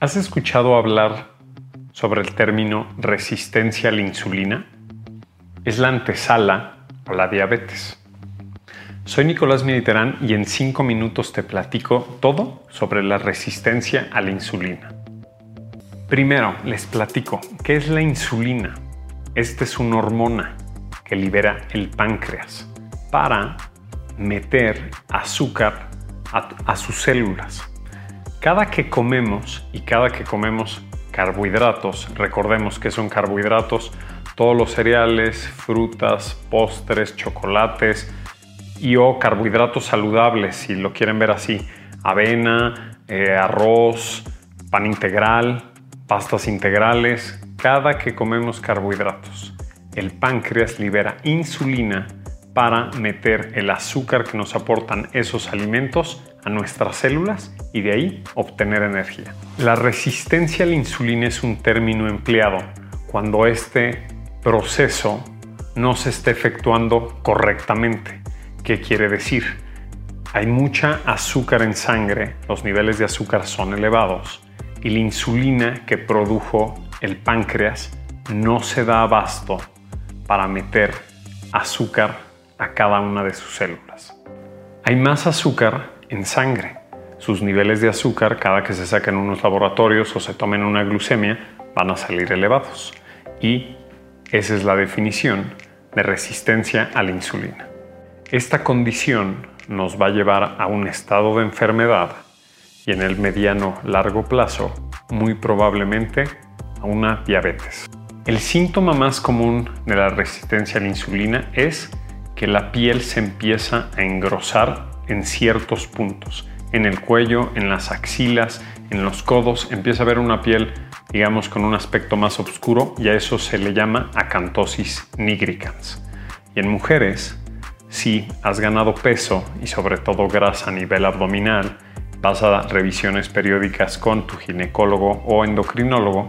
¿Has escuchado hablar sobre el término resistencia a la insulina? Es la antesala a la diabetes. Soy Nicolás Mediterán y en cinco minutos te platico todo sobre la resistencia a la insulina. Primero, les platico qué es la insulina. Esta es una hormona que libera el páncreas para meter azúcar a sus células cada que comemos y cada que comemos carbohidratos, recordemos que son carbohidratos, todos los cereales, frutas, postres, chocolates y o carbohidratos saludables, si lo quieren ver así, avena, eh, arroz, pan integral, pastas integrales, cada que comemos carbohidratos, el páncreas libera insulina para meter el azúcar que nos aportan esos alimentos a nuestras células y de ahí obtener energía. La resistencia a la insulina es un término empleado cuando este proceso no se está efectuando correctamente. ¿Qué quiere decir? Hay mucha azúcar en sangre, los niveles de azúcar son elevados y la insulina que produjo el páncreas no se da abasto para meter azúcar a cada una de sus células. Hay más azúcar en sangre. Sus niveles de azúcar, cada que se saquen unos laboratorios o se tomen una glucemia, van a salir elevados. Y esa es la definición de resistencia a la insulina. Esta condición nos va a llevar a un estado de enfermedad y en el mediano largo plazo, muy probablemente, a una diabetes. El síntoma más común de la resistencia a la insulina es que la piel se empieza a engrosar en ciertos puntos. En el cuello, en las axilas, en los codos, empieza a ver una piel, digamos, con un aspecto más oscuro y a eso se le llama acantosis nigricans. Y en mujeres, si has ganado peso y sobre todo grasa a nivel abdominal, vas a revisiones periódicas con tu ginecólogo o endocrinólogo,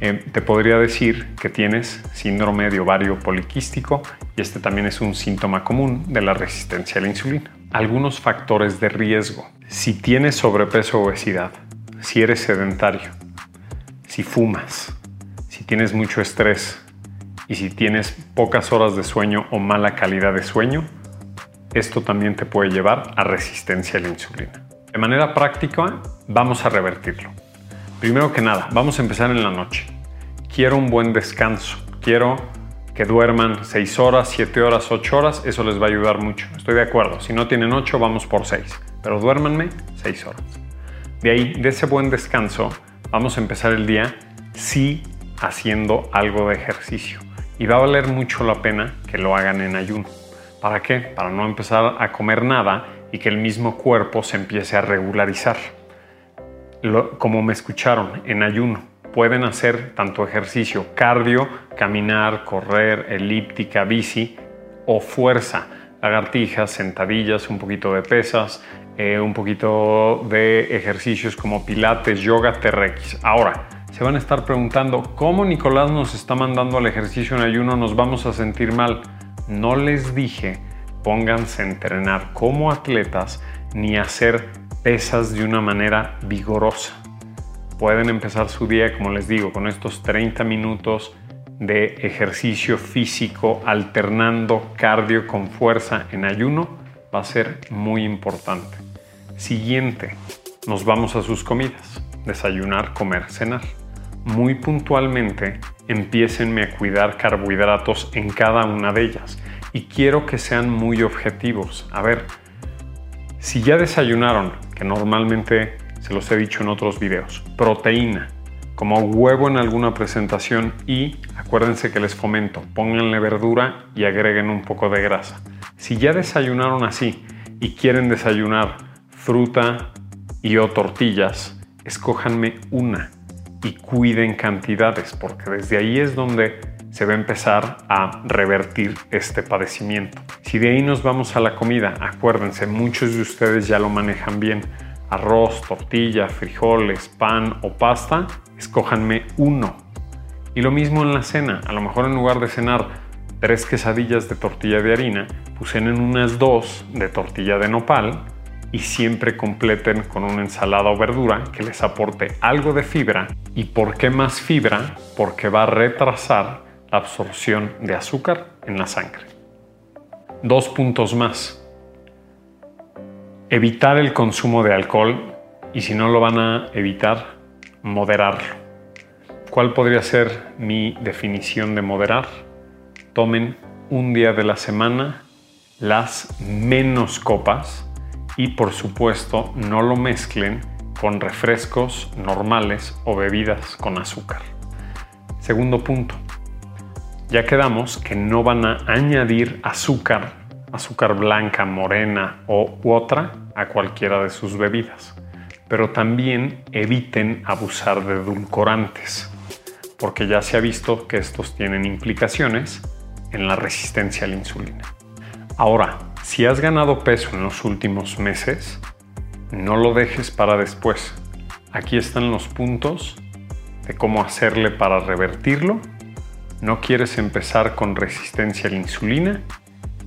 eh, te podría decir que tienes síndrome de ovario poliquístico y este también es un síntoma común de la resistencia a la insulina algunos factores de riesgo. Si tienes sobrepeso o obesidad, si eres sedentario, si fumas, si tienes mucho estrés y si tienes pocas horas de sueño o mala calidad de sueño, esto también te puede llevar a resistencia a la insulina. De manera práctica, vamos a revertirlo. Primero que nada, vamos a empezar en la noche. Quiero un buen descanso. Quiero que duerman 6 horas, 7 horas, 8 horas, eso les va a ayudar mucho. Estoy de acuerdo, si no tienen 8 vamos por 6, pero duérmanme 6 horas. De ahí, de ese buen descanso, vamos a empezar el día sí haciendo algo de ejercicio. Y va a valer mucho la pena que lo hagan en ayuno. ¿Para qué? Para no empezar a comer nada y que el mismo cuerpo se empiece a regularizar. Como me escucharon, en ayuno pueden hacer tanto ejercicio cardio, caminar, correr, elíptica, bici o fuerza, lagartijas, sentadillas, un poquito de pesas, eh, un poquito de ejercicios como pilates, yoga, TRX. Ahora, se van a estar preguntando, ¿cómo Nicolás nos está mandando al ejercicio en ayuno? Nos vamos a sentir mal. No les dije, pónganse a entrenar como atletas ni hacer pesas de una manera vigorosa pueden empezar su día, como les digo, con estos 30 minutos de ejercicio físico alternando cardio con fuerza en ayuno, va a ser muy importante. Siguiente, nos vamos a sus comidas. Desayunar, comer, cenar. Muy puntualmente, empiecenme a cuidar carbohidratos en cada una de ellas. Y quiero que sean muy objetivos. A ver, si ya desayunaron, que normalmente se los he dicho en otros videos. Proteína, como huevo en alguna presentación y acuérdense que les fomento, pónganle verdura y agreguen un poco de grasa. Si ya desayunaron así y quieren desayunar fruta y o tortillas, escójanme una y cuiden cantidades, porque desde ahí es donde se va a empezar a revertir este padecimiento. Si de ahí nos vamos a la comida, acuérdense, muchos de ustedes ya lo manejan bien arroz, tortilla, frijoles, pan o pasta, escójanme uno. Y lo mismo en la cena, a lo mejor en lugar de cenar tres quesadillas de tortilla de harina, en unas dos de tortilla de nopal y siempre completen con una ensalada o verdura que les aporte algo de fibra. ¿Y por qué más fibra? Porque va a retrasar absorción de azúcar en la sangre. Dos puntos más. Evitar el consumo de alcohol y si no lo van a evitar, moderarlo. ¿Cuál podría ser mi definición de moderar? Tomen un día de la semana las menos copas y por supuesto no lo mezclen con refrescos normales o bebidas con azúcar. Segundo punto, ya quedamos que no van a añadir azúcar, azúcar blanca, morena o u otra a cualquiera de sus bebidas, pero también eviten abusar de edulcorantes, porque ya se ha visto que estos tienen implicaciones en la resistencia a la insulina. Ahora, si has ganado peso en los últimos meses, no lo dejes para después. Aquí están los puntos de cómo hacerle para revertirlo. No quieres empezar con resistencia a la insulina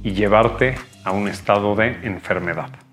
y llevarte a un estado de enfermedad.